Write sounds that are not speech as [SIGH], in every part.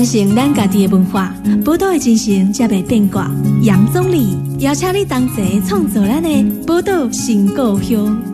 传承咱家己的文化，宝岛的精神才袂变卦。杨总理邀请你同齐创作咱的宝岛新故乡。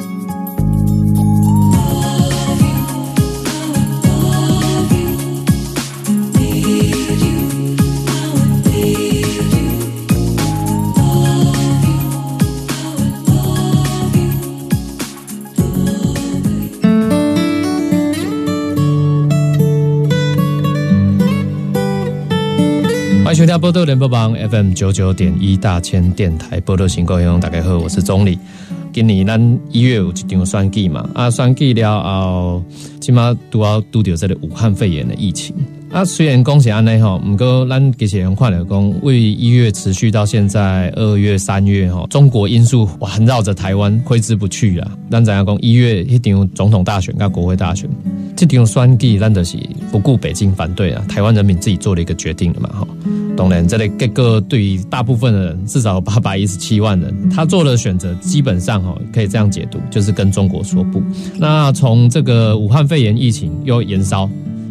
收听波多联播榜 FM 九九点一大千电台波多新故乡，大家好，我是钟理。今年咱一月有一场选举嘛，啊，选举了后，起码都要拄到这个武汉肺炎的疫情。啊，虽然恭喜安内哈，不过咱其实用看了讲，为一月持续到现在二月、三月哈，中国因素环绕着台湾挥之不去啊。咱怎样讲？一月一场总统大选跟国会大选，这场选举咱就是不顾北京反对啊，台湾人民自己做了一个决定了嘛哈。当然，这类结果对于大部分的人，至少八百一十七万人，他做的选择基本上哈，可以这样解读，就是跟中国说不。那从这个武汉肺炎疫情又延烧。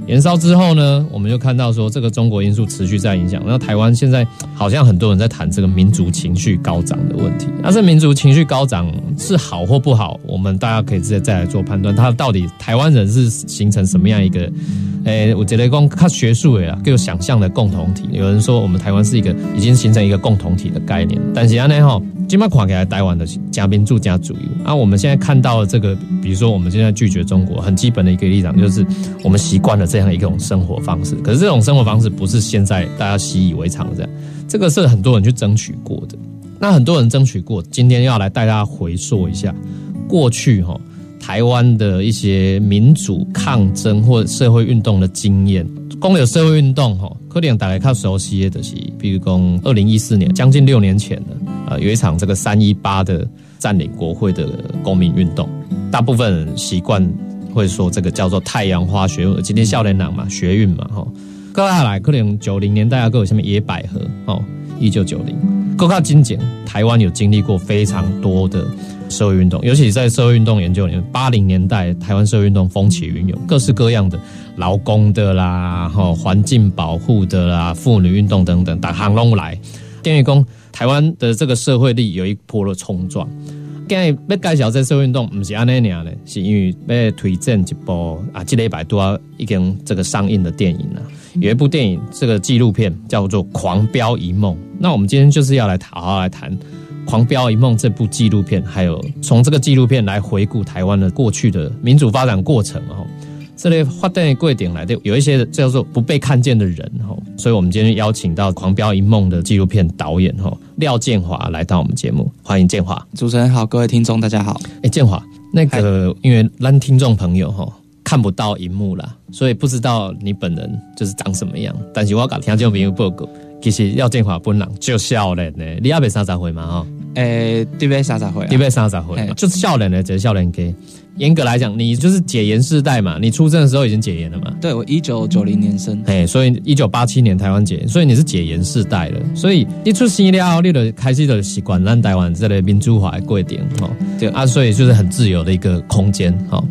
延烧之后呢，我们就看到说这个中国因素持续在影响。那台湾现在好像很多人在谈这个民族情绪高涨的问题。那这民族情绪高涨是好或不好，我们大家可以直接再来做判断。它到底台湾人是形成什么样一个？诶，我觉得光看学术诶啊，更有想象的共同体。有人说我们台湾是一个已经形成一个共同体的概念，但是安内哈。今麦看起来台湾的嘉宾住家主义啊，我们现在看到这个，比如说我们现在拒绝中国，很基本的一个立场就是我们习惯了这样一种生活方式。可是这种生活方式不是现在大家习以为常这样，这个是很多人去争取过的。那很多人争取过，今天要来带大家回溯一下过去哈台湾的一些民主抗争或社会运动的经验。公有社会运动哈，可能大概较熟悉的是，比如讲二零一四年，将近六年前的。呃，有一场这个三一八的占领国会的公民运动，大部分习惯会说这个叫做太阳花学运，今天少年郎嘛，学运嘛，哈。接下来可能九零年代啊，各有什么野百合，哦，一九九零，更加精简，台湾有经历过非常多的社会运动，尤其在社会运动研究里面，八零年代台湾社会运动风起云涌，各式各样的劳工的啦，哈，环境保护的啦，妇女运动等等，打行拢来，电力工。台湾的这个社会力有一波的冲撞。今日要介绍这社会运动，不是安尼样的，是因为要推荐一部啊，这礼拜多已经这个上映的电影了。有一部电影，这个纪录片叫做《狂飙一梦》。那我们今天就是要来好好来谈《狂飙一梦》这部纪录片，还有从这个纪录片来回顾台湾的过去的民主发展过程哦。这类发电贵点来的有一些叫做不被看见的人哈，所以我们今天邀请到《狂飙一梦》的纪录片导演哈廖建华来到我们节目，欢迎建华。主持人好，各位听众大家好。哎，建华，那个因为让听众朋友哈看不到荧幕啦，所以不知道你本人就是长什么样。但是我要讲听众朋友报告，其实廖建华本人就少年呢，你要被三十岁嘛哈？诶，对不三十岁？对不三十岁？就是少年呢，就是少年给。严格来讲，你就是解严世代嘛，你出生的时候已经解严了嘛。对，我一九九零年生，哎，所以一九八七年台湾解严，所以你是解严世代了。所以一出生了，你的开始的习惯让台湾这类民主化的贵点哈，对啊，所以就是很自由的一个空间哈，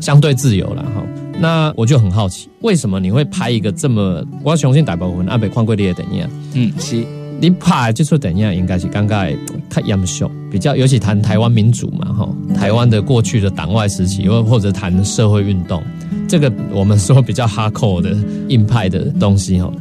相对自由了哈。那我就很好奇，为什么你会拍一个这么我要重新大部分阿北矿贵的等样？嗯，是。你拍就出等样，应该是刚刚太严肃，比较尤其谈台湾民主嘛，哈，台湾的过去的党外时期，或或者谈社会运动，这个我们说比较哈扣的硬派的东西，哈。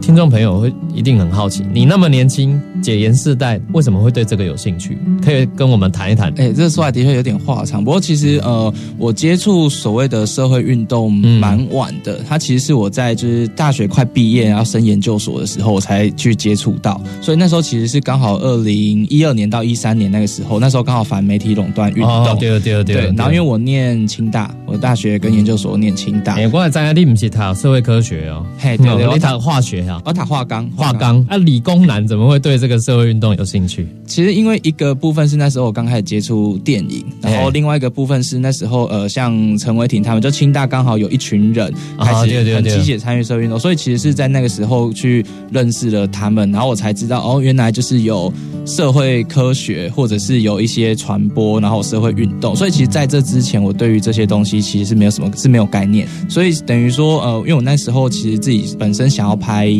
听众朋友会一定很好奇，你那么年轻，解严世代为什么会对这个有兴趣？可以跟我们谈一谈。哎，这说来的确有点话长，不过其实呃，我接触所谓的社会运动蛮晚的，它其实是我在就是大学快毕业然后升研究所的时候我才去接触到，所以那时候其实是刚好二零一二年到一三年那个时候，那时候刚好反媒体垄断运动。对对对。然后因为我念清大，我大学跟研究所念清大。哎，我来在你不是读社会科学哦，嘿，对对，你读化学啊。我塔化钢，化钢啊，理工男怎么会对这个个社会运动有兴趣？其实因为一个部分是那时候我刚开始接触电影，然后另外一个部分是那时候呃，像陈伟霆他们，就清大刚好有一群人开始很积极参与社会运动，所以其实是在那个时候去认识了他们，然后我才知道哦，原来就是有社会科学或者是有一些传播，然后社会运动。所以其实在这之前，我对于这些东西其实是没有什么是没有概念。所以等于说呃，因为我那时候其实自己本身想要拍。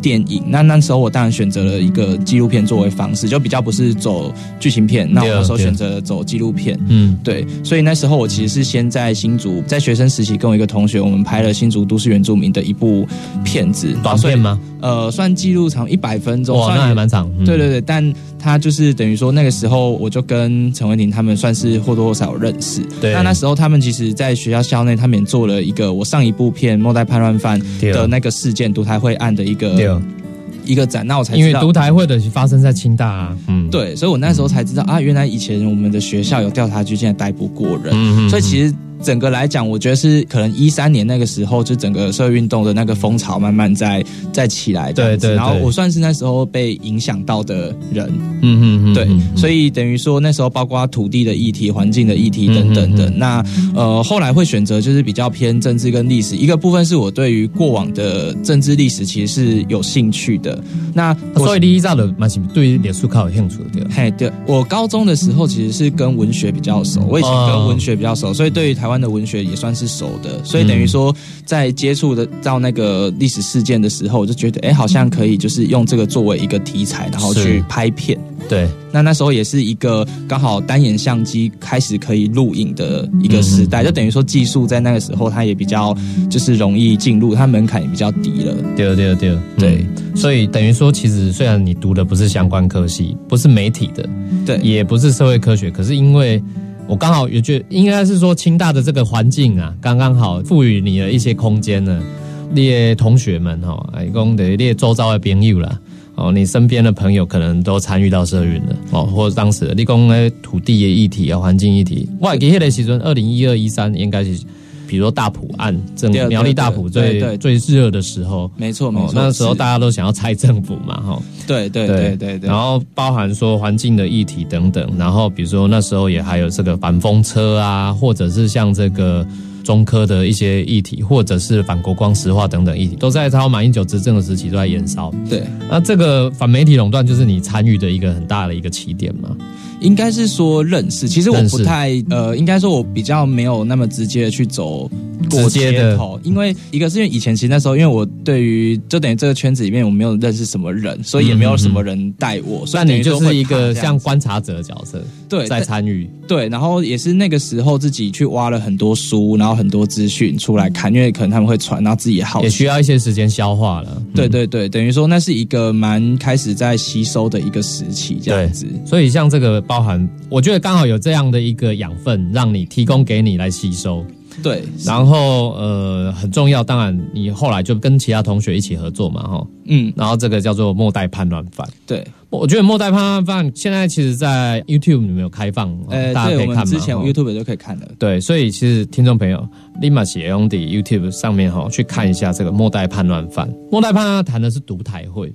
电影那那时候我当然选择了一个纪录片作为方式，就比较不是走剧情片。那我那时候选择走纪录片，嗯，对。所以那时候我其实是先在新竹，在学生时期跟我一个同学，我们拍了新竹都市原住民的一部片子，短片吗？呃，算记录长一百分钟，哇，那还蛮长。对对对，但他就是等于说那个时候我就跟陈文婷他们算是或多或少有认识。对，那那时候他们其实在学校校内，他们也做了一个我上一部片《末代叛乱犯》的那个事件独台会案的一个。一个展，那我才因为独台会的发生在清大啊，嗯，对，所以我那时候才知道啊，原来以前我们的学校有调查局，现在逮捕过人，嗯所以其实。整个来讲，我觉得是可能一三年那个时候，就整个社会运动的那个风潮慢慢在在起来，对对。然后我算是那时候被影响到的人，嗯嗯嗯，对。所以等于说那时候包括土地的议题、环境的议题等等的。那呃，后来会选择就是比较偏政治跟历史，一个部分是我对于过往的政治历史其实是有兴趣的。那所以第一照的蛮喜对于脸书靠有兴趣的对。嘿，对我高中的时候其实是跟文学比较熟，我以前跟文学比较熟，所以对于台湾的文学也算是熟的，所以等于说在接触的到那个历史事件的时候，我就觉得哎，好像可以就是用这个作为一个题材，然后去拍片。对，那那时候也是一个刚好单眼相机开始可以录影的一个时代，就等于说技术在那个时候它也比较就是容易进入，它门槛也比较低了。对对对对，所以等于说其实虽然你读的不是相关科系，不是媒体的，对，也不是社会科学，可是因为。我刚好也觉，应该是说清大的这个环境啊，刚刚好赋予你的一些空间呢。列同学们哈，一共的列周遭的朋友啦，哦，你身边的朋友可能都参与到社运了哦，或者当时你讲的土地的议题啊，环境议题。我记得时阵，二零一二一三应该是。比如说大埔案，政苗栗大埔最最热的时候，没错没错，那时候大家都想要拆政府嘛，哈，对对对对对，然后包含说环境的议题等等，然后比如说那时候也还有这个反风车啊，或者是像这个中科的一些议题，或者是反国光石化等等议题，都在他马英九执政的时期都在燃烧。对，那这个反媒体垄断就是你参与的一个很大的一个起点嘛。应该是说认识，其实我不太呃，应该说我比较没有那么直接的去走过街头，因为一个是因为以前其实那时候，因为我对于就等于这个圈子里面我没有认识什么人，所以也没有什么人带我，所以你就是一个像观察者的角色，对，在参与，对，然后也是那个时候自己去挖了很多书，然后很多资讯出来看，因为可能他们会传，然后自己也好，也需要一些时间消化了，对对对，等于说那是一个蛮开始在吸收的一个时期，这样子，所以像这个。包含，我觉得刚好有这样的一个养分，让你提供给你来吸收。对，然后呃很重要，当然你后来就跟其他同学一起合作嘛，哈，嗯，然后这个叫做末代叛乱犯。对，我觉得末代叛乱犯现在其实，在 YouTube 里面有开放，呃，大家可以看嘛。之前 YouTube 就可以看了。对，所以其实听众朋友立马写用的 YouTube 上面哈，去看一下这个末代叛乱犯。末代叛乱谈的是独台会。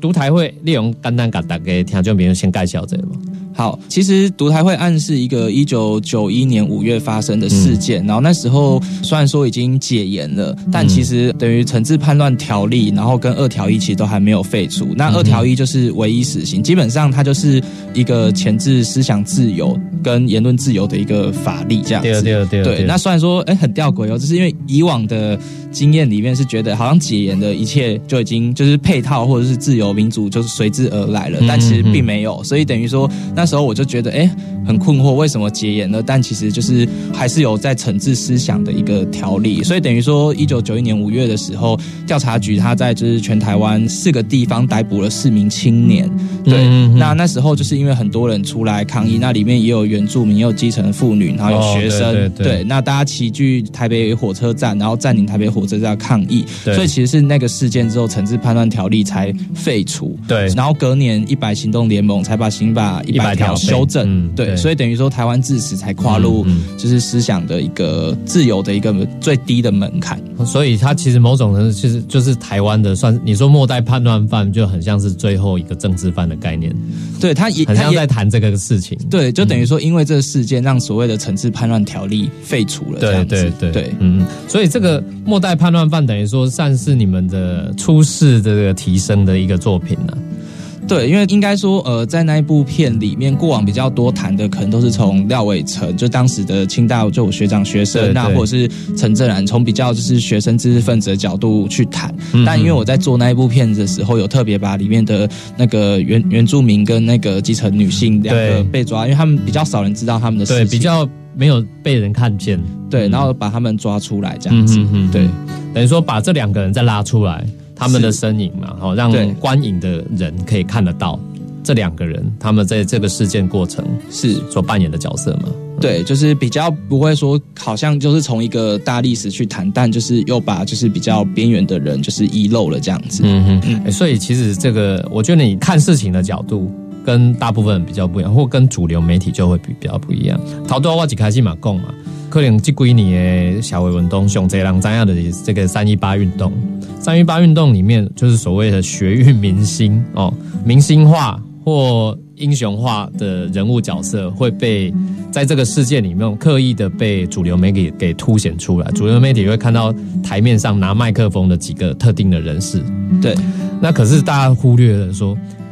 独台会利用简单给大家听众朋友先介绍这个。好，其实独台会案是一个一九九一年五月发生的事件，然后那时候虽然说已经解严了，但其实等于惩治叛乱条例，然后跟二条一其实都还没有废除。那二条一就是唯一死刑，基本上它就是一个前置思想自由跟言论自由的一个法律这样子。对对对对。那虽然说哎很吊诡哦，就是因为以往的经验里面是觉得好像解严的一切就已经就是配套或者是自由。民主就是随之而来了，但其实并没有，所以等于说那时候我就觉得哎很困惑，为什么戒严呢？但其实就是还是有在惩治思想的一个条例，所以等于说一九九一年五月的时候，调查局他在就是全台湾四个地方逮捕了四名青年，对，那那时候就是因为很多人出来抗议，那里面也有原住民，也有基层妇女，然后有学生，对，那大家齐聚台北火车站，然后占领台北火活着在抗议，对。所以其实是那个事件之后，惩治叛乱条例才废除。对。然后隔年一百行动联盟才把刑法一百100条条修正，嗯对对，所以等于说台湾自此才跨入嗯就是思想的一个自由的一个最低的门槛。所以它其实某种程度其实就是台湾的算，你说末代叛乱犯就很像是最后一个政治犯的概念，对，他也很像他也在谈这个事情。对，就等于说因为这个事件让所谓的惩治叛乱条例废除了，对对对。嗯，所以这个末代判断犯等于说算是你们的出世的这个提升的一个作品了、对，因为应该说，呃，在那一部片里面，过往比较多谈的，可能都是从廖伟成，就当时的清大就我学长学生啊，对对或者是陈正然，从比较就是学生知识分子的角度去谈。嗯但因为我在做那一部片子的时候，有特别把里面的那个原原住民跟那个基层女性两个被抓，因为他们比较少人知道他们的事对，情，比较没有被人看见。对，嗯然后把他们抓出来这样子，嗯嗯嗯对。等于说把这两个人再拉出来，他们的身影嘛，好让对观影的人可以看得到这两个人他们在这个事件过程是所扮演的角色嘛。对，就是比较不会说，好像就是从一个大历史去谈，但就是又把就是比较边缘的人就是遗漏了这样子。嗯哼、欸所以其实这个，我觉得你看事情的角度跟大部分人比较不一样，或跟主流媒体就会比比较不一样。头多我一开始嘛讲嘛，可能这几年的社会运动，上这人知样的这个三一八运动，三一八运动里面就是所谓的学运明星哦，明星化或英雄化的人物角色会被在这个事件里面刻意的被主流媒体给凸显出来，主流媒体会看到台面上拿麦克风的几个特定的人士，对，那可是大家忽略了说，哎、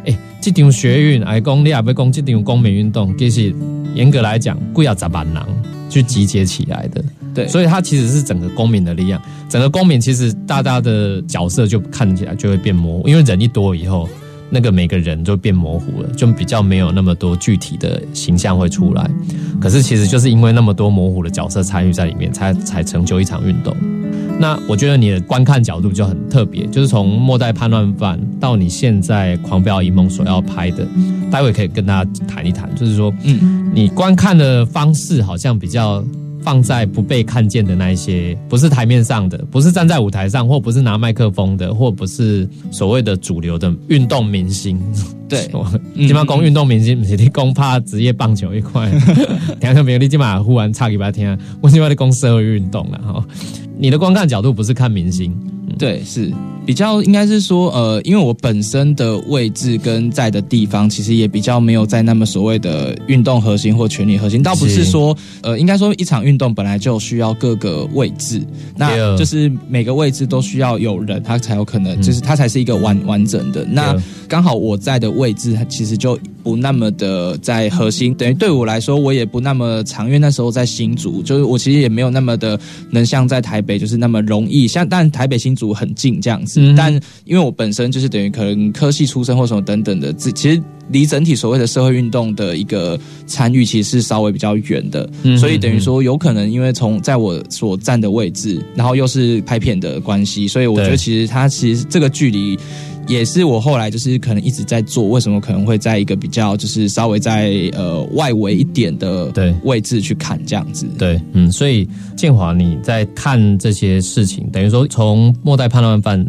这场学运，哎，讲你也要讲这场公民运动，其实严格来讲，贵要十万人去集结起来的。对所以它其实是整个公民的力量，整个公民其实大家的角色就看起来就会变模糊，因为人一多以后，那个每个人就变模糊了，就比较没有那么多具体的形象会出来。可是其实就是因为那么多模糊的角色参与在里面，才才成就一场运动。那我觉得你的观看角度就很特别，就是从末代叛乱犯到你现在狂飙一梦所要拍的，待会可以跟大家谈一谈，就是说，嗯，你观看的方式好像比较放在不被看见的那一些，不是台面上的，不是站在舞台上，或不是拿麦克风的，或不是所谓的主流的运动明星。对，[LAUGHS] 你妈讲运动明星，不是你讲怕职业棒球一块，[LAUGHS] 听到没有？你起码忽然插给他听，我今晚在讲社会运动了哈。你的观看角度不是看明星，对，是。比较应该是说，呃，因为我本身的位置跟在的地方，其实也比较没有在那么所谓的运动核心或权力核心，倒不是是。说，呃，应该说一场运动本来就需要各个位置，那就是每个位置都需要有人，他才有可能，就是他才是一个完完整的。那刚好我在的位置，它其实就不那么的在核心，等于对我来说，我也不那么长，因为那时候在新竹，就是我其实也没有那么的能像在台北就是那么容易，像但台北新竹很近这样子，嗯但因为我本身就是等于可能科系出身或什么等等的，这其实。离整体所谓的社会运动的一个参与，其实是稍微比较远的，嗯所以等于说有可能因为从在我所站的位置，然后又是拍片的关系，所以我觉得其实它其实这个距离也是我后来就是可能一直在做，为什么可能会在一个比较就是稍微在呃外围一点的对位置去看这样子。对，嗯，所以建华你在看这些事情，等于说从末代叛乱犯，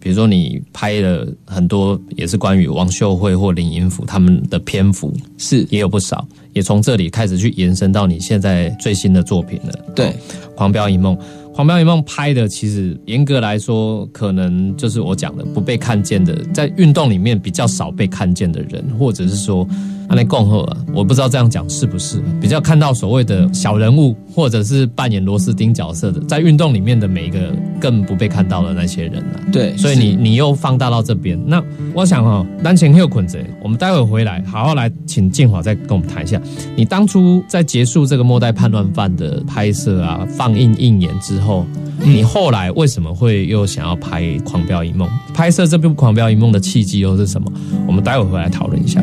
比如说你拍了很多也是关于王秀慧或林英福他们的篇幅，是，也有不少，也从这里开始去延伸到你现在最新的作品了。对哦狂飙一梦》。《狂飙一梦》拍的其实严格来说，可能就是我讲的不被看见的，在运动里面比较少被看见的人，或者是说，安内共和啊，我不知道这样讲是不是比较看到所谓的小人物，或者是扮演螺丝钉角色的，在运动里面的每一个更不被看到的那些人啊。对，所以你你又放大到这边，那我想哦，单前又捆着，我们待会回来好好来请建华再跟我们谈一下，你当初在结束这个末代叛乱犯的拍摄啊、放映映演之后，你后来为什么会又想要拍《狂飙一梦》？拍摄这部《狂飙一梦》的契机又是什么？我们待会回来讨论一下。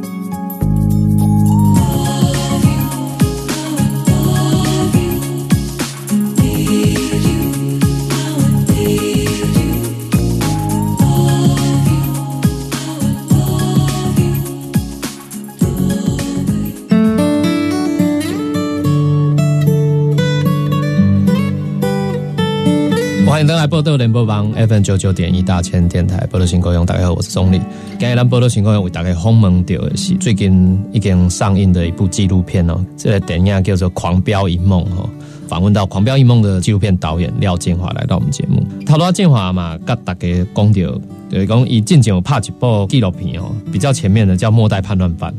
迎登来波多联播网 FM 九九点一大千电台波多新故乡，大家好，我是钟丽。今日咱波多新故乡为大家访问到的是最近已经上映的一部纪录片哦，这个电影叫做《狂飙一梦》哦。访问到《狂飙一梦》的纪录片导演廖建华来到我们节目。头拄建华嘛，跟大家讲到，就是讲伊近前有拍一部纪录片哦，比较前面的叫《末代叛乱犯》。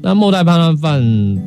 那《末代叛乱犯》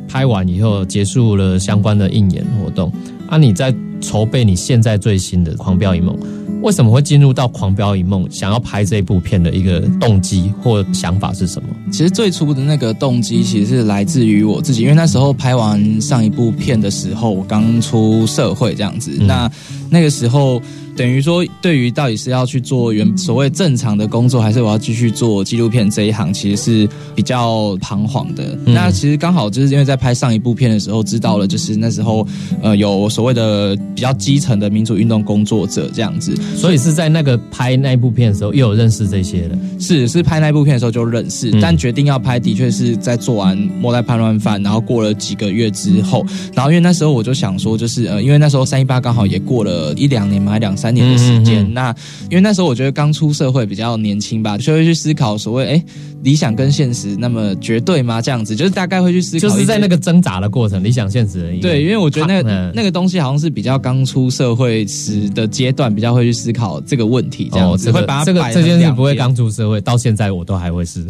拍完以后，结束了相关的应演活动。啊，你在筹备你现在最新的《狂飙一梦》，为什么会进入到《狂飙一梦》想要拍这部片的一个动机或想法是什么？其实最初的那个动机其实是来自于我自己，因为那时候拍完上一部片的时候，我刚出社会这样子，那那个时候。等于说，对于到底是要去做原所谓正常的工作，还是我要继续做纪录片这一行，其实是比较彷徨的。那其实刚好就是因为在拍上一部片的时候，知道了就是那时候呃有所谓的比较基层的民主运动工作者这样子，所以是在那个拍那一部片的时候，又有认识这些人。是是拍那部片的时候就认识，但决定要拍的确是在做完《末代叛乱犯》，然后过了几个月之后，然后因为那时候我就想说，就是呃，因为那时候三一八刚好也过了一两年嘛，还两三年的时间。那因为那时候我觉得刚出社会比较年轻吧，就会去思考所谓哎理想跟现实那么绝对吗？这样子就是大概会去思考，就是在那个挣扎的过程，理想现实。对，因为我觉得那个那个东西好像是比较刚出社会时的阶段，比较会去思考这个问题，这样子会把它这个这件事不会刚出社会，到现在我都还会是。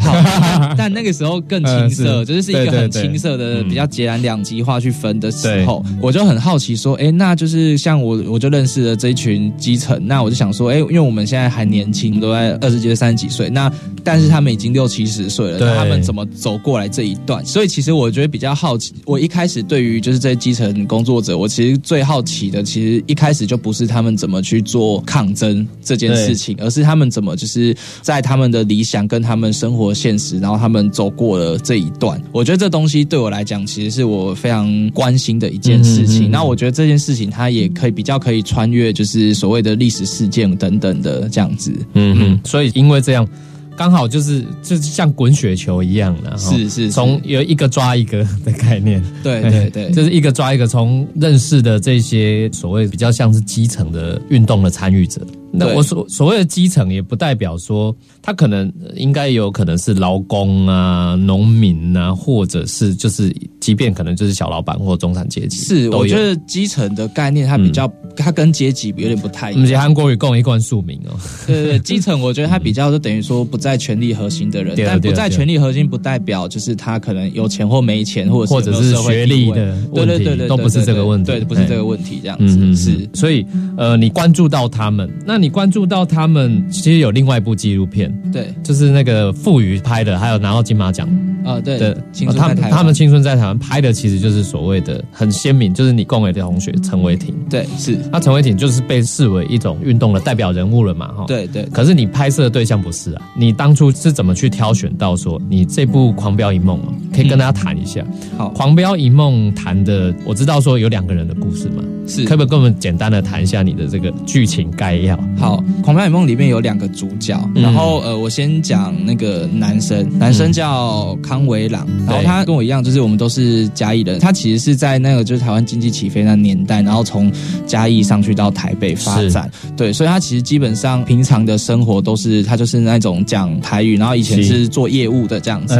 但那个时候更青涩，[LAUGHS] 就是是一个很青涩的、比较截然两极化去分的时候，我就很好奇说，哎，那就是像我，我就认识了这一群基层，那我就想说，哎，因为我们现在还年轻，都在二十几岁、三十几岁，那但是他们已经六七十岁了，那他们怎么走过来这一段？所以其实我觉得比较好奇，我一开始对于就是这些基层工作者，我其实最好奇的，其实一开始就不是他们怎么去做抗争这件事情，而是他们怎么就是在他们的理想跟他们生活现实，然后他们走过了这一段。我觉得这东西对我来讲，其实是我非常关心的一件事情。那我觉得这件事情它也可以比较可以穿越，就是所谓的历史事件等等的这样子。嗯嗯，所以因为这样。刚好就是就是像滚雪球一样的，是是从有一个抓一个的概念，对 [LAUGHS] 对对，就是一个抓一个，从认识的这些所谓比较像是基层的运动的参与者。那我所所谓的基层，也不代表说他可能应该有可能是劳工啊、农民啊，或者是就是即便可能就是小老板或中产阶级。是，我觉得基层的概念它比较，它跟阶级有点不太一样。而且韩国语共一贯庶民哦。对对，基层我觉得它比较就等于说不在权力核心的人，但不在权力核心不代表就是他可能有钱或没钱，或者或者是学历的问题，都不是这个问题，对，不是这个问题这样子。是，所以呃，你关注到他们，那你。你关注到他们，其实有另外一部纪录片，对，就是那个傅予拍的，还有拿到金马奖。啊，对的，他们他们青春在台湾拍的，其实就是所谓的很鲜明，就是你共伟的同学陈伟霆，对，是，那陈伟霆就是被视为一种运动的代表人物了嘛，哈，对对，可是你拍摄的对象不是啊，你当初是怎么去挑选到说你这部《狂飙一梦》啊，可以跟大家谈一下。好，《狂飙一梦》谈的，我知道说有两个人的故事嘛，是，可不可以跟我们简单的谈一下你的这个剧情概要？好。《狂飙一梦》里面有两个主角，然后呃，我先讲那个男生，男生叫康维朗，然后他跟我一样，就是我们都是嘉义人。他其实是在那个就是台湾经济起飞那年代，然后从嘉义上去到台北发展，对，所以他其实基本上平常的生活都是他就是那种讲台语，然后以前是。做业务的这样子，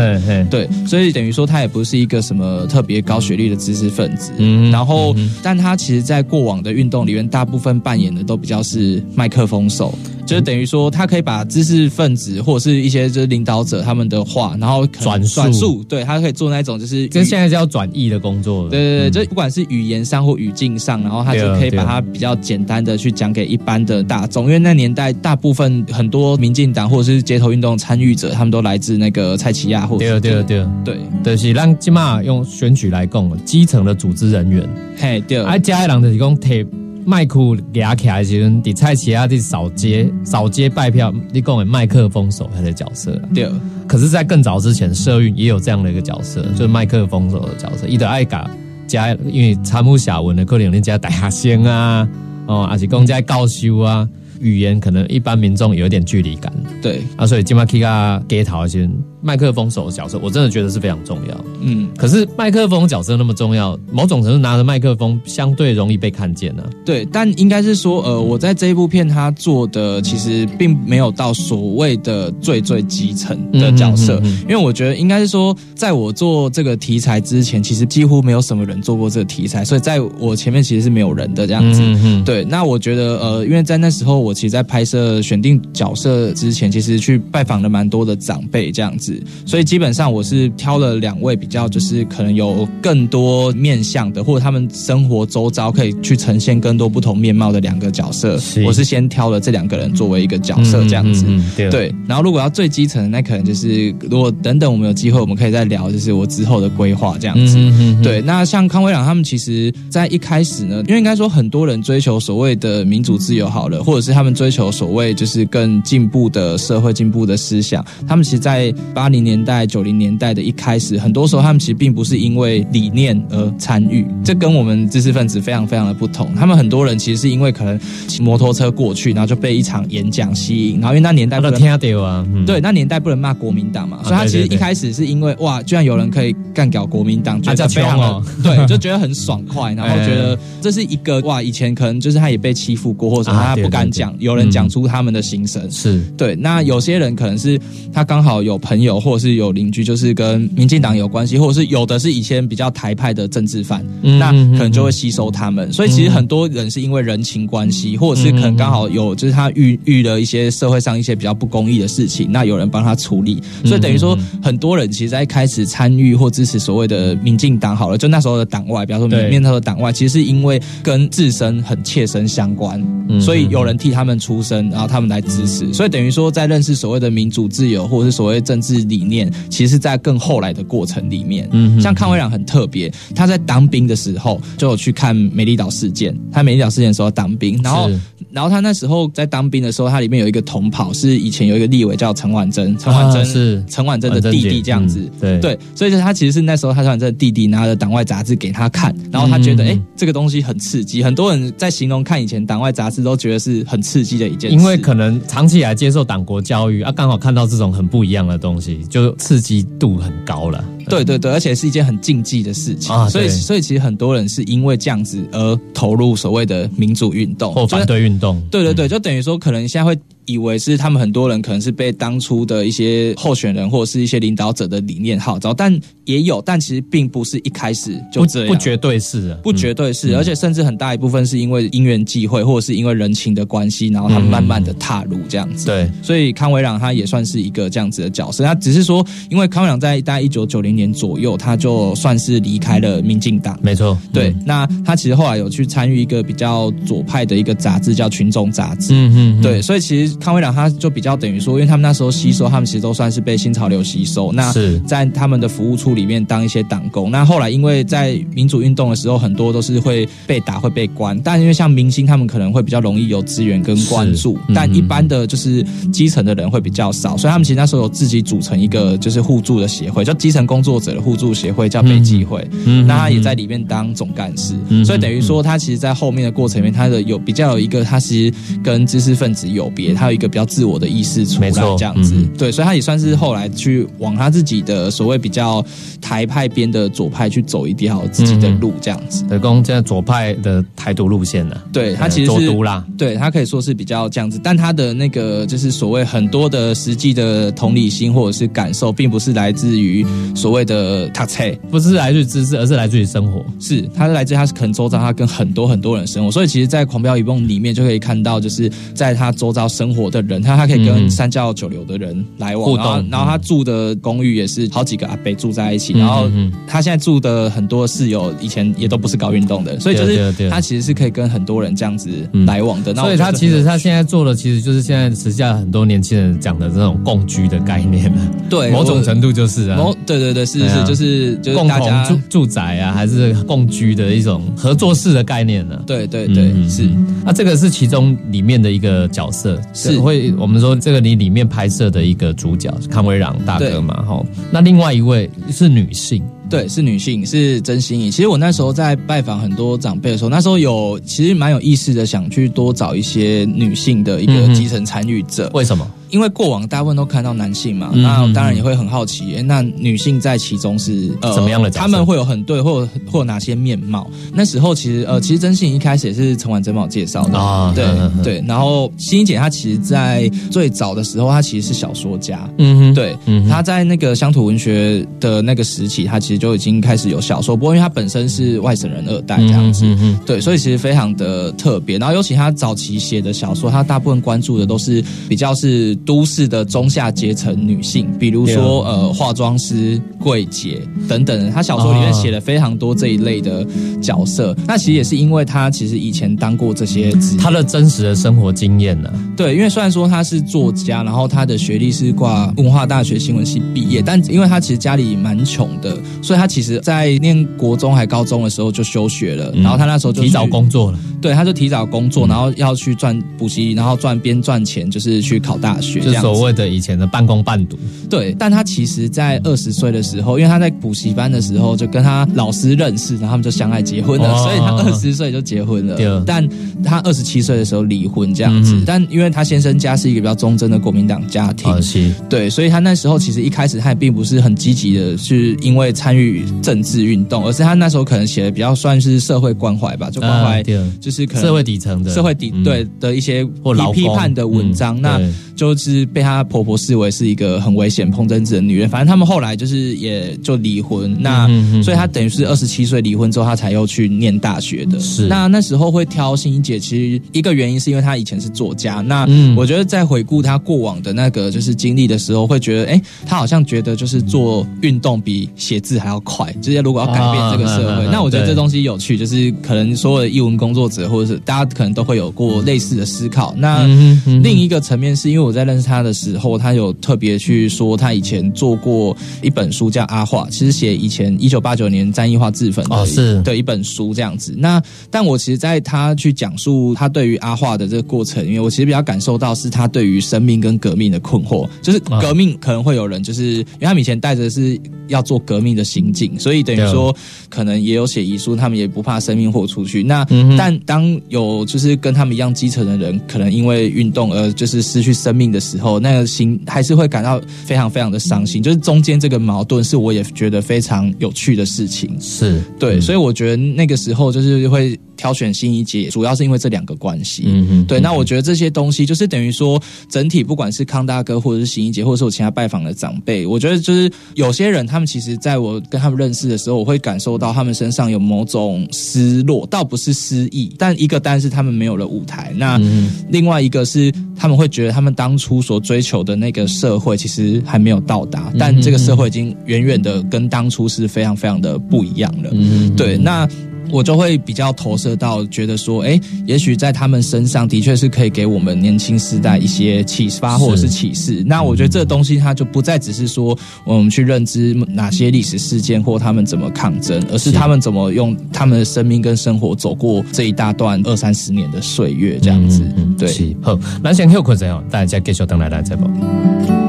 对，所以等于说他也不是一个什么特别高学历的知识分子，嗯，然后但他其实，在过往的运动里面，大部分扮演的都比较是麦克风手。就是等于说，他可以把知识分子或者是一些就是领导者他们的话，然后转转述，对他可以做那种就是跟现在叫转译的工作。对对对，就不管是语言上或语境上，然后他就可以把它比较简单的去讲给一般的大众。因为那年代大部分很多民进党或者是街头运动参与者，他们都来自那个蔡奇亚或对对对对对，是让起码用选举来供基层的组织人员。嘿，对，而加一郎的提供贴。麦克夹起来的时候，伫菜市啊伫扫街扫街拜票，你讲的麦克风。手他的角色。对，可是，在更早之前，社运也有这样的一个角色，就是麦克风。手的角色。伊的爱甲加，因为参谋下文的可能人家大学生啊，哦，还是讲在教授啊，语言可能一般民众有一点距离感对，啊，所以今麦 K 啊给头的时候，麦克风手的角色，我真的觉得是非常重要。嗯，可是麦克风角色那么重要，某种程度拿着麦克风相对容易被看见呢、对，但应该是说，呃，我在这一部片他做的其实并没有到所谓的最最基层的角色，嗯嗯嗯因为我觉得应该是说，在我做这个题材之前，其实几乎没有什么人做过这个题材，所以在我前面其实是没有人的这样子。嗯嗯。对，那我觉得呃，因为在那时候我其实，在拍摄选定角色之前，其实去拜访了蛮多的长辈这样子，所以基本上我是挑了两位比较就是可能有更多面向的，或者他们生活周遭可以去呈现更多不同面貌的两个角色。是我是先挑了这两个人作为一个角色这样子。嗯嗯嗯对对，然后如果要最基层的，那可能就是如果等等我们有机会，我们可以再聊，就是我之后的规划这样子。对，那像康威朗他们，其实在一开始呢，因为应该说很多人追求所谓的民主自由好了，或者是他们追求所谓就是更进步的社会进步的思想，他们其实，在八零年代、九零年代的一开始，很多时候他们其实并不是因为理念而参与，这跟我们知识分子非常非常的不同。他们很多人其实是因为可能骑摩托车过去，然后就被一场演讲吸引，然后因为那年代不能听到啊，嗯。对，那年代不能骂国民党嘛，所以他其实一开始是因为哇，居然有人可以干掉国民党，觉得啊这非常的、穷哦。对，就觉得很爽快，[LAUGHS] 然后觉得这是一个哇，以前可能就是他也被欺负过，或者啊他不敢讲，有人讲出他们的心声。是。对，那有些人可能是他刚好有朋友，或者是有邻居，就是跟民进党有关系，或者是有的是以前比较台派的政治犯，那嗯那可能就会吸收他们。所以其实很多人是因为人情关系，或者是可能刚好有就是他遇遇了一些社会上一些比较不公义的事情，那有人帮他处理，所以等于说很多人其实在一开始参与或支持所谓的民进党好了，就那时候的党外，比方说对。民面头的党外，其实是因为跟自身很切身相关，嗯所以有人替他们出声，然后他们来支持，所以等于说在认识所谓的民主自由或者是所谓政治理念，其实是在更后来的过程里面。嗯像康威朗很特别，他在当兵的时候就有去看美丽岛事件，他美丽岛事件的时候当兵，然后是然后他那时候在当兵的时候，他里面有一个同袍是以前有一个立委叫陈婉珍，陈婉珍、啊是陈婉珍的弟弟这样子。嗯对对，所以就他其实是那时候他陈婉珍的弟弟拿着党外杂志给他看，然后他觉得哎、这个东西很刺激，很多人在形容看以前党外杂志都觉得是很刺激的一件事，因为可能长期以来接受党国教育啊，刚好看到这种很不一样的东西，就刺激度很高了。对对对，而且是一件很禁忌的事情，所以所以其实很多人是因为这样子而投入所谓的民主运动。或反。对运动，对对对，就等于说，可能现在会以为是他们很多人可能是被当初的一些候选人或者是一些领导者的理念号召，但也有，但其实并不是一开始就不这样，不绝对是啊，不绝对是，而且甚至很大一部分是因为因缘际会，或者是因为人情的关系，然后他们慢慢的踏入这样子。对，所以康维朗他也算是一个这样子的角色，他只是说，因为康维朗在大概一九九零年左右，他就算是离开了民进党。没错，对，那他其实后来有去参与一个比较左派的一个杂志，叫《群众杂志》。嗯嗯，嗯。对，所以其实康威朗他就比较等于说，因为他们那时候吸收，他们其实都算是被新潮流吸收。那是在他们的服务处里面当一些党工。那后来因为在民主运动的时候，很多都是会被打、会被关。但因为像明星，他们可能会比较容易有资源跟关注，嗯但一般的就是基层的人会比较少，所以他们其实那时候有自己组成一个就是互助的协会，叫基层工作者的互助协会，叫北基会。嗯那他也在里面当总干事，嗯所以等于说他其实，在后面的过程里面，他的有比较有一个，他其实跟知识分子有别，他有一个比较自我的意识出来这样子，嗯。对，所以他也算是后来去往他自己的所谓比较台派边的左派去走一条自己的路这样子。德公现在左派的台独路线呢，对他其实是左独啦，对他可以说是比较这样子，但他的那个就是所谓很多的实际的同理心或者是感受，并不是来自于所谓的他菜，不是来自于知识，而是来自于生活。是，他是来自他是可能周遭他跟很多很多人生活，所以其实，在《狂飙一梦》里面就可以看到，就是在他周遭生活的人，他他可以嗯。跟三教九流的人来往，然后嗯然后他住的公寓也是好几个阿伯住在一起，嗯然后嗯他现在住的很多室友以前也都不是搞运动的，所以就是他其实是可以跟很多人这样子嗯来往的。所以他其实他现在做的，其实就是现在时下很多年轻人讲的这种共居的概念了。对某种程度就是啊，某对对对是是就是就是共大家同住住宅啊，还是共居的一种合作式的概念呢、对对对嗯是。那、这个是其中里面的一个角色，是会我们说这个你里面拍摄的一个主角康威朗大哥嘛，哈。那另外一位是女性，对，是女性，是曾心怡。其实我那时候在拜访很多长辈的时候，那时候有其实蛮有意识的，想去多找一些女性的一个基层参与者。为什么？因为过往大部分都看到男性嘛，那当然也会很好奇，诶那女性在其中是呃怎么样的角色他们会有很对，或或哪些面貌？那时候其实呃，其实真信一开始也是陈婉珍帮我介绍的对啊嗯嗯嗯对。然后欣怡姐她其实，在最早的时候，她其实是小说家，嗯哼，对，嗯她在那个乡土文学的那个时期，她其实就已经开始有小说，不过因为她本身是外省人二代这样子。嗯哼对，所以其实非常的特别。然后，尤其她早期写的小说，她大部分关注的都是比较是都市的中下阶层女性，比如说呃化妆师、柜姐等等。他小说里面写了非常多这一类的角色。那其实也是因为他其实以前当过这些职业。他的真实的生活经验呢、对，因为虽然说他是作家，然后他的学历是挂文化大学新闻系毕业，但因为他其实家里蛮穷的，所以他其实在念国中还高中的时候就休学了，然后他那时候就提早工作了，对，他就提早工作，然后要去赚补习，然后赚边赚钱，就是去考大学这就样子。所谓的以前的半工半读。对，但他其实，在二十岁的时候，因为他在补习班的时候就跟他老师认识，然后他们就相爱结婚了，哦。所以他二十岁就结婚了对。但他二十七岁的时候离婚这样子，嗯。哼但因为他先生家是一个比较忠贞的国民党家庭，可惜，对，所以他那时候其实一开始他也并不是很积极的，是因为参与政治运动，而是他那时候可能写的比较算是社会关怀吧，就关怀啊对。就是可能社会底层的社会底嗯。对的一些或劳批批判的文章，那就是被她婆婆视为是一个很危险碰政治的女人。反正他们后来就是也就离婚，那、所以她等于是二十七岁离婚之后，她才又去念大学的。是那那时候会挑欣怡姐，其实一个原因是因为她以前是作家。那嗯我觉得在回顾她过往的那个就是经历的时候，会觉得，哎，她好像觉得就是做运动比写字还要快，就是如果要改变这个社会，那我觉得这东西有趣，就是可能所有的译文工作者或者是大家可能都会有过类似的思考。那嗯嗯另一个层面是因为我在认识他的时候，他有特别去说他以前做过一本书叫《阿画》，其实写以前一九八九年詹益化自焚的哦是。的一本书这样子。那但我其实在他去讲述他对于阿画的这个过程，因为我其实比较感受到是他对于生命跟革命的困惑，就是啊。革命可能会有人就是因为他们以前带着是要做革命的心境，所以等于说可能也有写遗书，他们也不怕生命豁出去。那、嗯但当有就是跟他们一样基层的人，可能因为运动而就是失去生命的时候，那个心还是会感到非常非常的伤心。就是中间这个矛盾，是我也觉得非常有趣的事情。是对，嗯所以我觉得那个时候就是会挑选新一届，主要是因为这两个关系。嗯嗯对，那我觉得这些东西就是等于说，整体不管是康大哥，或者是新一届，或者是我其他拜访的长辈，我觉得就是有些人，他们其实在我跟他们认识的时候，我会感受到他们身上有某种失落，倒不是失意，但一个但是他们没有了舞台，那嗯另外一个是他们会觉得他们当初所追求的那个社会其实还没有到达，但这个社会已经远远的跟当初是非常非常的不一样了。嗯对，那我就会比较投射到，觉得说，哎，也许在他们身上的确是可以给我们年轻时代一些启发或者是启示。那我觉得这个东西它就不再只是说我们去认知哪些历史事件或他们怎么抗争，而是是他们怎么用他们的生命跟生活走过这一大段二三十年的岁月，这样子。对。好，那先休困一下哦，大家继续等来咱节目。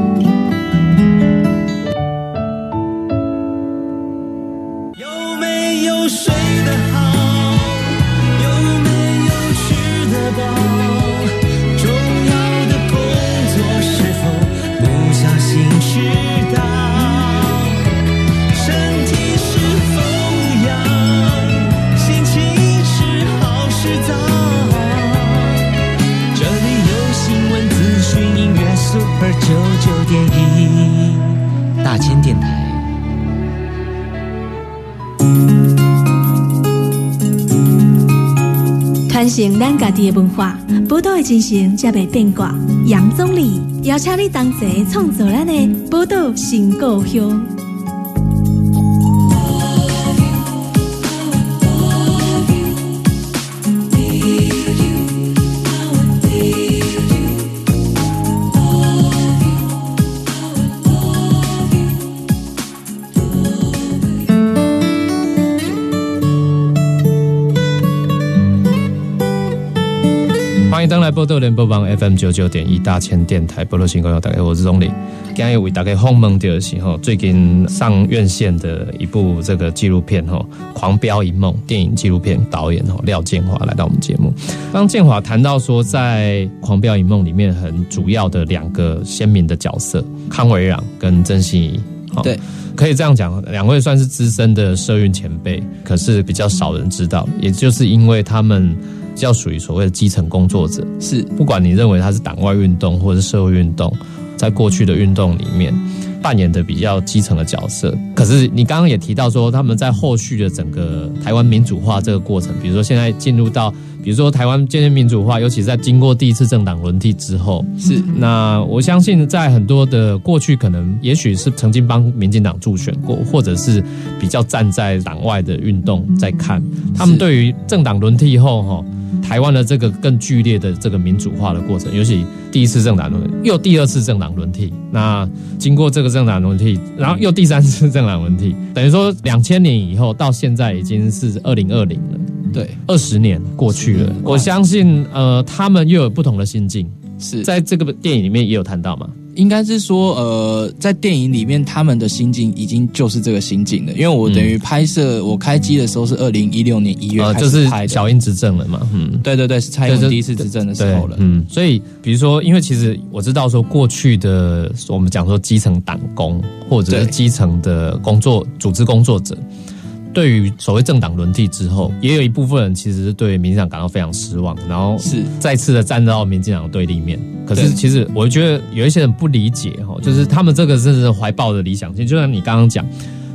九九点一大千电台。传承咱家己的文化，宝岛的精神才袂变卦。杨总理邀请你同齐创造咱的宝岛新故乡。迎登来波多联播网 FM 九九点一大千电台波多新闻，大家好，我是钟理。今日为大家访问到的是吼，最近上院线的一部这个纪录片吼，《狂飙一梦》电影纪录片导演吼廖建华来到我们节目。刚建华谈到说，在《狂飙一梦》里面很主要的两个鲜明的角色，康维朗跟曾心怡。吼对，可以这样讲，两位算是资深的社运前辈，可是比较少人知道，也就是因为他们比较属于所谓的基层工作者，是不管你认为他是党外运动或者是社会运动，在过去的运动里面扮演的比较基层的角色。可是你刚刚也提到说，他们在后续的整个台湾民主化这个过程，比如说现在进入到，比如说台湾渐渐民主化，尤其是在经过第一次政党轮替之后，是那我相信，在很多的过去，可能也许是曾经帮民进党助选过，或者是比较站在党外的运动在看，他们对于政党轮替后哈。台湾的这个更剧烈的这个民主化的过程，尤其第一次政党轮，又第二次政党轮替，那经过这个政党轮替，然后又第三次政党轮替，等于说两千年以后到现在已经是二零二零了，对，二十年过去了，我相信呃，他们又有不同的心境，是。在这个电影里面也有谈到嘛，应该是说，呃，在电影里面，他们的心境已经就是这个心境了。因为我等于拍摄，我开机的时候是二零一六年一月就是始拍的。小英执政了嘛，嗯。对对对，是蔡英文第一次执政的时候了。嗯，所以比如说，因为其实我知道说，过去的我们讲说基层党工或者是基层的工作组织工作者，对于所谓政党轮替之后，也有一部分人其实是对民进党感到非常失望，然后是再次的站到民进党的对立面。可是其实我觉得有一些人不理解哈，就是他们这个是怀抱的理想性，就像你刚刚讲。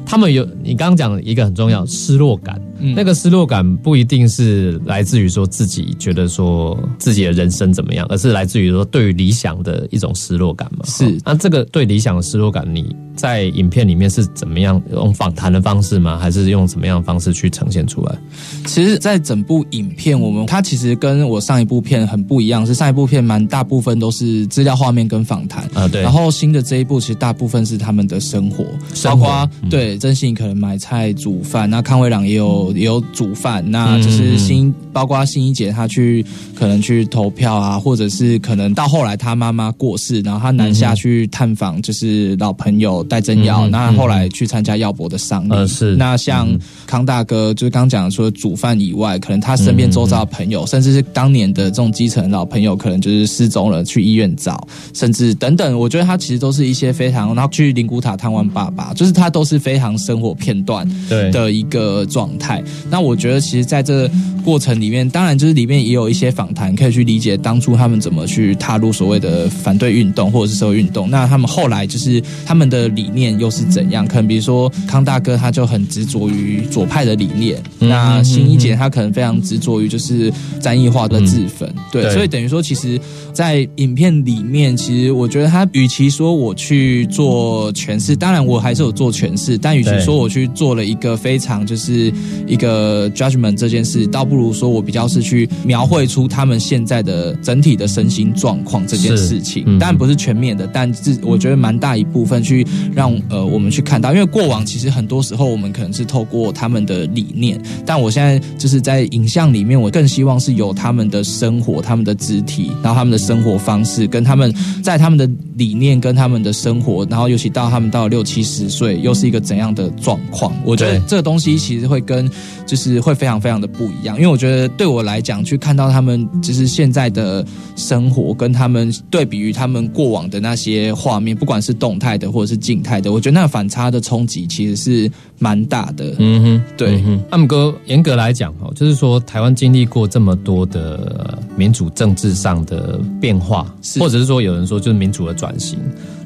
他们有你刚刚讲的一个很重要失落感，嗯那个失落感不一定是来自于说自己觉得说自己的人生怎么样，而是来自于说对于理想的一种失落感嘛。是哦那这个对理想的失落感，你在影片里面是怎么样用访谈的方式吗？还是用什么样的方式去呈现出来？其实，在整部影片，我们它其实跟我上一部片很不一样，是上一部片蛮大部分都是资料画面跟访谈。啊，对，然后新的这一部其实大部分是他们的生活，生活包括、嗯对曾信可能买菜煮饭，那康威朗也有也有煮饭，那就是新包括新一姐她去可能去投票啊，或者是可能到后来她妈妈过世，然后她南下去探访就是老朋友戴真尧，嗯那后来去参加耀博的商，嗯，呃是。那像康大哥就是刚讲说煮饭以外，可能他身边周遭的朋友，甚至是当年的这种基层老朋友，可能就是失踪了，去医院找，甚至等等，我觉得他其实都是一些非常，然后去灵骨塔探望爸爸，就是他都是非常生活片段对的一个状态。那我觉得其实在这过程里面，当然就是里面也有一些访谈，可以去理解当初他们怎么去踏入所谓的反对运动或者是社会运动。那他们后来就是他们的理念又是怎样？可能比如说康大哥他就很执着于左派的理念，嗯那新一姐她可能非常执着于就是战役化的自焚。对，对所以等于说，其实，在影片里面，其实我觉得她与其说我去做诠释，当然我还是有做诠释，但与其说我去做了一个非常就是一个 judgment 这件事，倒不如说我比较是去描绘出他们现在的整体的身心状况这件事情。嗯当然不是全面的，但是我觉得蛮大一部分去让呃我们去看到，因为过往其实很多时候我们可能是透过他们的理念，但我现在就是在影像里面，我更希望是有他们的生活、他们的肢体，然后他们的生活方式，跟他们在他们的理念跟他们的生活，然后尤其到他们到六七十岁，又是一个怎样的状况？我觉得这个东西其实会跟就是会非常非常的不一样，因为我觉得对我来讲，去看到他们就是现在的生活，跟他们对比于他们过往的那些画面，不管是动态的或者是静态的，我觉得那个反差的冲击其实是蛮大的。嗯哼，哼，对嗯哼。那么哥，严格来讲哦，就是说台湾经历过这么多的呃民主政治上的变化，或者是说有人说就是民主的转型。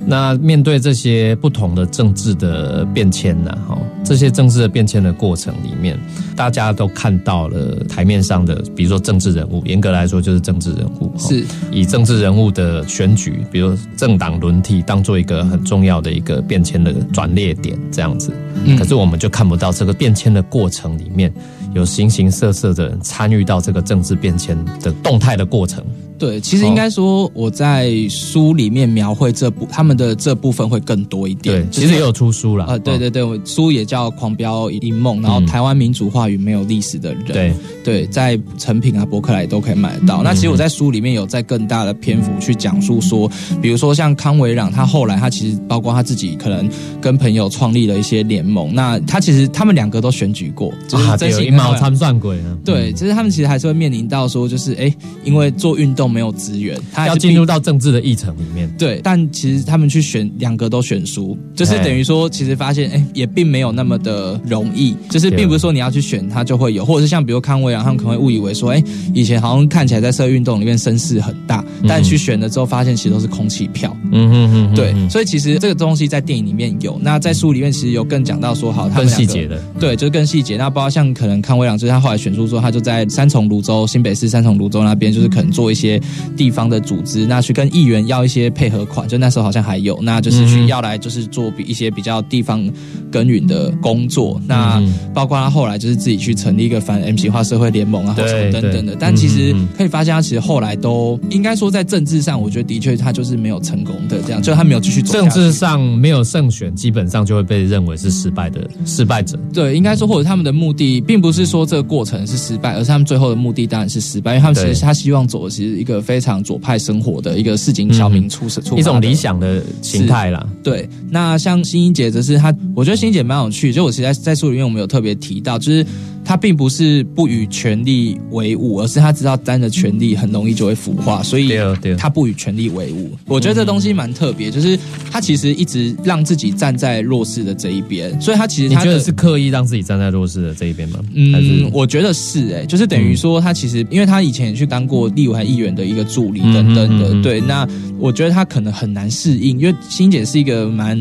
那面对这些不同的政治的变迁呢、哈，这些政治的变迁的过程里面，大家都看到了台面上的，比如说政治人物，严格来说就是政治人物，是以政治人物的选举，比如政党轮替，当做一个很重要的一个变迁的转捩点，这样子。嗯可是我们就看不到这个变迁的过程里面有形形色色的人参与到这个政治变迁的动态的过程。对，其实应该说我在书里面描绘这部他们的这部分会更多一点。对，就是其实也有出书了。呃，对哦对对，我书也叫《狂飙一梦》，然后嗯台湾民主化与没有历史的人。对，对，在成品啊、博客来都可以买得嗯到。那其实我在书里面有在更大的篇幅去讲述说，比如说像康维朗，他后来他其实包括他自己可能跟朋友创立了一些联盟，那他其实他们两个都选举过，就是真心一毛参算鬼啊。对，其实他们其实还是会面临到说，就是哎，因为做运动没有资源，他要进入到政治的议程里面。对，但其实他们去选两个都选输，就是哎等于说，其实发现哎，也并没有那么的容易，就是并不是说你要去选他就会有，或者是像比如康威啊，他们可能会误以为说，哎，以前好像看起来在社会运动里面声势很大，但去选了之后发现其实都是空气票。嗯哼哼哼，对，所以其实这个东西在电影里面有，那在书里面其实有更讲到说，好，他更们两个细节的。对，就是更细节。那包括像可能康威朗，就是他后来选出说，他就在三重泸州、新北市三重泸州那边，就是可能做一些地方的组织，那去跟议员要一些配合款，就那时候好像还有，那就是去要来就是做比一些比较地方耕耘的工作。那嗯包括他后来就是自己去成立一个反 M 型化社会联盟啊，或对什么等等的。但其实可以发现，他其实后来都应该说在政治上，我觉得的确他就是没有成功的，这样就他没有继续走政治上没有胜选，基本上就会被认为是失败的失败者。对，应该说，或者他们的目的，并不是说这个过程是失败，而是他们最后的目的当然是失败，因为他们其对实他希望走的其实一个非常左派生活的一个市井小民出出发的一种理。想的形态啦。对，那像欣欣姐则是她，我觉得欣欣姐蛮有趣，就我其实在在书里面我们有特别提到，就是她并不是不与权力为伍，而是他知道担着权力很容易就会腐化，所以对哦对哦她不与权力为伍。我觉得这东西蛮特别，就是他其实一直让自己站在弱势的这一边，所以他其实你觉得是刻意让自己站在弱势的这一边吗？嗯，我觉得是哎、就是等于说他其实，因为他以前也去当过立委议员的一个助理等等的，嗯嗯嗯嗯对。那我觉得他可能很难适应，因为欣姐是一个蛮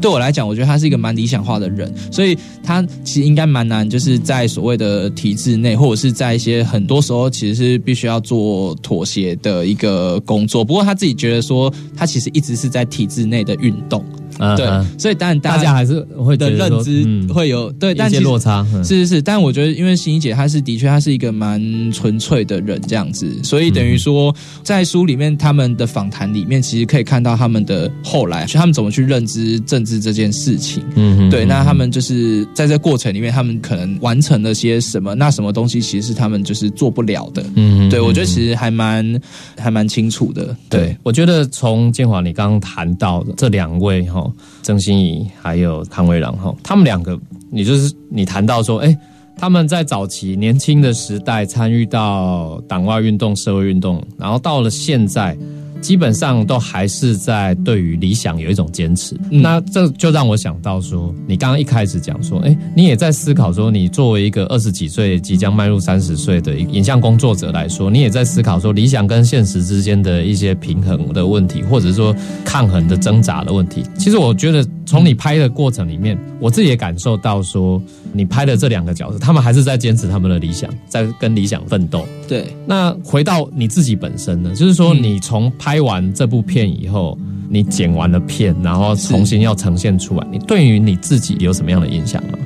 对我来讲，我觉得他是一个蛮理想化的人，所以他其实应该蛮难，就是在所谓的体制内，或者是在一些很多时候其实是必须要做妥协的一个工作。不过他自己觉得说，他其实一直是在体制内的运动，嗯嗯，所以当然大家还是会觉的认知嗯会有、对，但一些落差。嗯是是是，但我觉得，因为欣怡姐她是的确，她是一个蛮纯粹的人，这样子，所以等于说，在书里面他们的访谈里面，其实可以看到他们的后来，就他们怎么去认知政治这件事情。嗯对，那他们就是在这过程里面，他们可能完成了些什么？那什么东西其实是他们就是做不了的。嗯对，我觉得其实还蛮还蛮清楚的。对，，我觉得从建华你刚刚谈到的这两位哈，曾心怡还有康威朗哈，他们两个，你就是你谈到说，哎，他们在早期年轻的时代参与到党外运动、社会运动，然后到了现在。基本上都还是在对于理想有一种坚持，嗯那这就让我想到说，你刚刚一开始讲说，哎，你也在思考说，你作为一个二十几岁即将迈入三十岁的影像工作者来说，你也在思考说理想跟现实之间的一些平衡的问题，或者说抗衡的挣扎的问题。其实我觉得从你拍的过程里面，我自己也感受到说，你拍的这两个角色，他们还是在坚持他们的理想，在跟理想奋斗。对，那回到你自己本身呢，就是说嗯你从拍完这部片以后，你剪完了片，然后重新要呈现出来，你对于你自己有什么样的影响吗？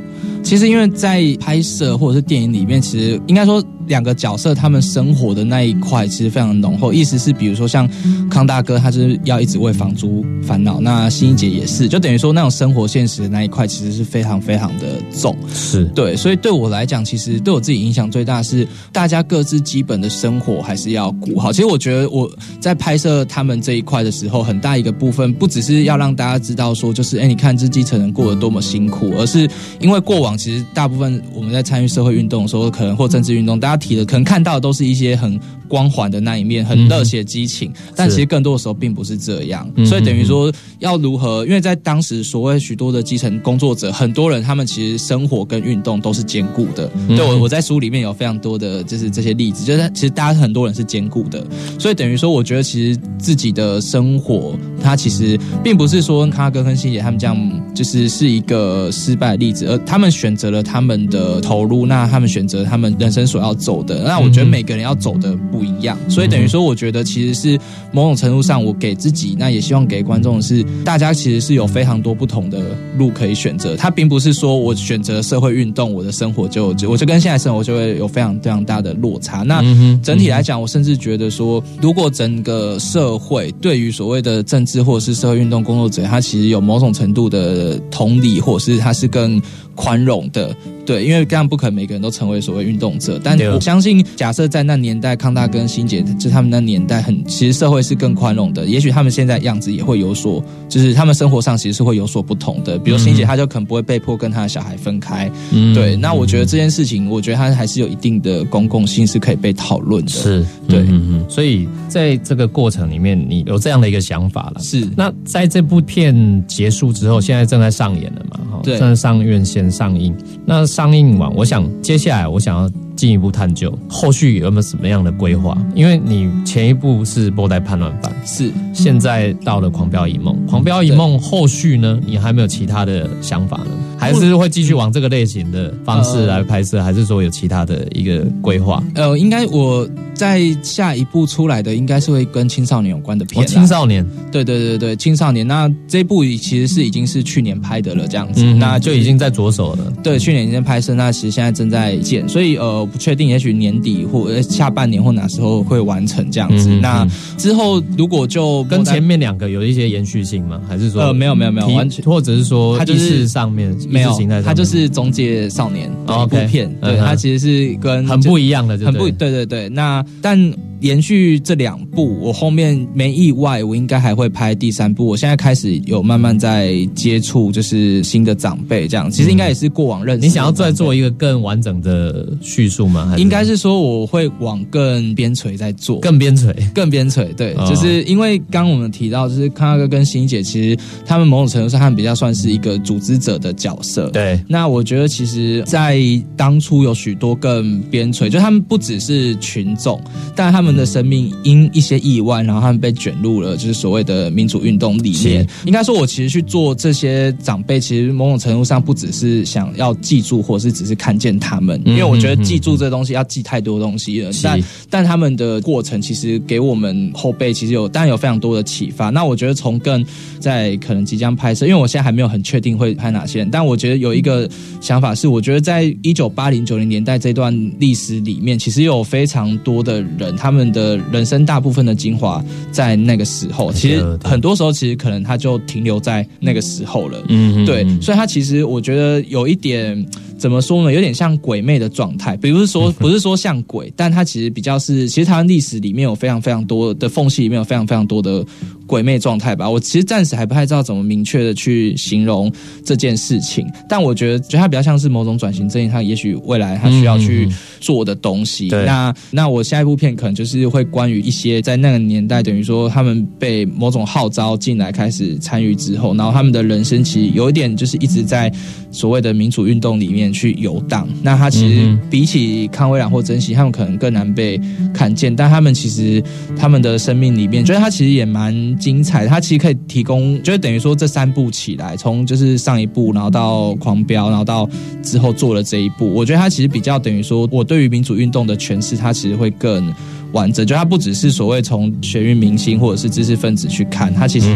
其实因为在拍摄或者是电影里面，其实应该说两个角色他们生活的那一块其实非常浓厚。意思是，比如说像康大哥，他就是要一直为房租烦恼；那欣怡姐也是，就等于说那种生活现实的那一块其实是非常非常的重。是对，所以对我来讲，其实对我自己影响最大是大家各自基本的生活还是要顾好。其实我觉得我在拍摄他们这一块的时候，很大一个部分不只是要让大家知道说，就是哎，你看这基层人过得多么辛苦，而是因为过往其实大部分我们在参与社会运动的时候，可能或政治运动，大家提的，可能看到的都是一些很光环的那一面，很热血激情，但其实更多的时候并不是这样。嗯所以等于说，要如何？因为在当时所谓许多的基层工作者，很多人他们其实生活跟运动都是兼顾的。嗯对我我在书里面有非常多的就是这些例子，就是其实大家很多人是兼顾的。所以等于说，我觉得其实自己的生活，它其实并不是说康哥跟欣姐他们这样就是是一个失败的例子，而他们选择了他们的投入，那他们选择他们人生所要走的。那我觉得每个人要走的不一样，所以等于说，我觉得其实是某种程度上，我给自己，那也希望给观众的是，大家其实是有非常多不同的路可以选择。它并不是说我选择社会运动，我的生活就就我就跟现在生活就会有非常非常大的落差。那整体来讲，我甚至觉得说，如果整个社会对于所谓的政治或者是社会运动工作者，他其实有某种程度的同理，或者是他是更宽容的。对，因为这样不可能每个人都成为所谓运动者，但我相信，假设在那年代，康大跟欣姐，就他们那年代很，其实社会是更宽容的。也许他们现在样子也会有所，就是他们生活上其实是会有所不同的。比如欣姐，她就可能不会被迫跟她的小孩分开。嗯对，那我觉得这件事情，我觉得它还是有一定的公共性是可以被讨论的。是，对嗯。所以在这个过程里面，你有这样的一个想法了。是那在这部片结束之后，现在正在上演了嘛？哈，对正在上院线上映。那上上映完，我想接下来我想要进一步探究后续有没有什么样的规划？因为你前一部是《波代叛乱犯》，是，现在到了《狂飙一梦》，《狂飙一梦》后续呢，你还没有其他的想法呢？还是会继续往这个类型的方式来拍摄，还是说有其他的一个规划？呃，应该我在下一步出来的应该是会跟青少年有关的片哦，青少年，对对对对，青少年。那这部其实是已经是去年拍的了，这样子。嗯，那那就已经在着手了。对，去年已经拍摄，那其实现在正在建，所以呃不确定，也许年底或呃下半年或哪时候会完成这样子。嗯嗯那之后如果就跟前面两个有一些延续性吗？还是说呃没有没有没有完全或者是说它就是上面没有意识形态上面，它就是《中介少年》的一部片，对，嗯它其实是跟很不一样的，很不对对对。那但连续这两部，我后面没意外，我应该还会拍第三部。我现在开始有慢慢在接触，就是新的长辈这样。其实应该也是过往认识。你想要再做一个更完整的叙述吗？还应该是说我会往更边陲在做，更边陲。更边陲，对，哦就是因为刚刚我们提到，就是康大哥跟欣姐，其实他们某种程度上，他们比较算是一个组织者的角色。对，那我觉得，其实，在当初有许多更边陲，就他们不只是群众，但他们的生命因一些意外，然后他们被卷入了就是所谓的民主运动里面。应该说，我其实去做这些长辈，其实某种程度上不只是想要记住，或者是只是看见他们，因为我觉得记住这东西要记太多东西了。但但他们的过程其实给我们后辈其实有当然有非常多的启发。那我觉得从更在可能即将拍摄，因为我现在还没有很确定会拍哪些人，但我觉得有一个想法是，我觉得在一九八零九零年代这段历史里面，其实有非常多的人，他们的人生大部分的精华在那个时候，其实很多时候其实可能他就停留在那个时候了。嗯对，所以他其实我觉得有一点怎么说呢，有点像鬼魅的状态，比如是说不是说像鬼，但它其实比较是，其实台湾历史里面有非常非常多的缝隙，里面有非常非常多的鬼魅状态吧。我其实暂时还不太知道怎么明确的去形容这件事情，但我觉得，觉得它比较像是某种转型正义，它也许未来它需要去做的东西。对那那我下一部片可能就是会关于一些在那个年代，等于说他们被某种号召进来开始参与之后，然后他们的人生其实有一点就是一直在所谓的民主运动里面去游荡。那他其实嗯比起康威朗或珍惜，他们可能更难被看见，但他们其实他们的生命里面，觉得他其实也蛮精彩的。他其实可以提供，就是等于说这三部起来，从就是上一部，然后到狂飙，然后到之后做了这一部，我觉得他其实比较等于说，我对于民主运动的诠释，他其实会更完整。就它不只是所谓从学运明星或者是知识分子去看，它其实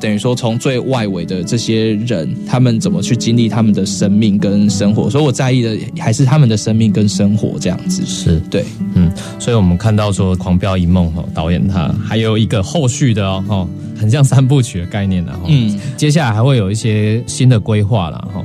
等于说从最外围的这些人，他们怎么去经历他们的生命跟生活。所以我在意的还是他们的生命跟生活这样子。是，对，嗯，所以我们看到说《狂飙一梦》哈，导演他还有一个后续的哦，哈，很像三部曲的概念的哈，嗯，接下来还会有一些新的规划了哈。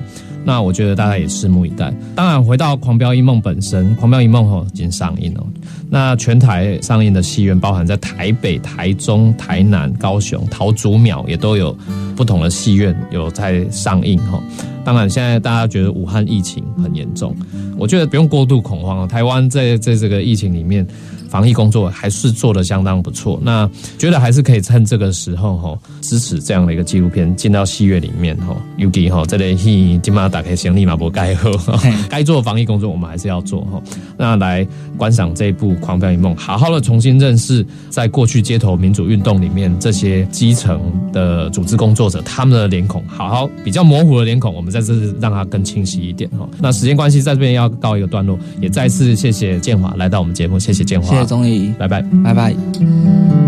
那我觉得大家也拭目以待。当然，回到《狂飙一梦》本身，《狂飙一梦》吼已经上映了。那全台上映的戏院，包含在台北、台中、台南、高雄、桃竹苗，也都有不同的戏院有在上映哈。当然，现在大家觉得武汉疫情很严重，我觉得不用过度恐慌哦。台湾在在这个疫情里面。防疫工作还是做的相当不错，那觉得还是可以趁这个时候哈，支持这样的一个纪录片进到戏院里面哈，尤其哈这里戏起码打开行李马不该喝，该做防疫工作我们还是要做哈。那来观赏这一部《狂飙一梦》，好好的重新认识在过去街头民主运动里面这些基层的组织工作者他们的脸孔，好好比较模糊的脸孔，我们在这让它更清晰一点哈。那时间关系，在这边要告一个段落，也再次谢谢建华来到我们节目，谢谢建华。谢钟，拜拜。拜拜。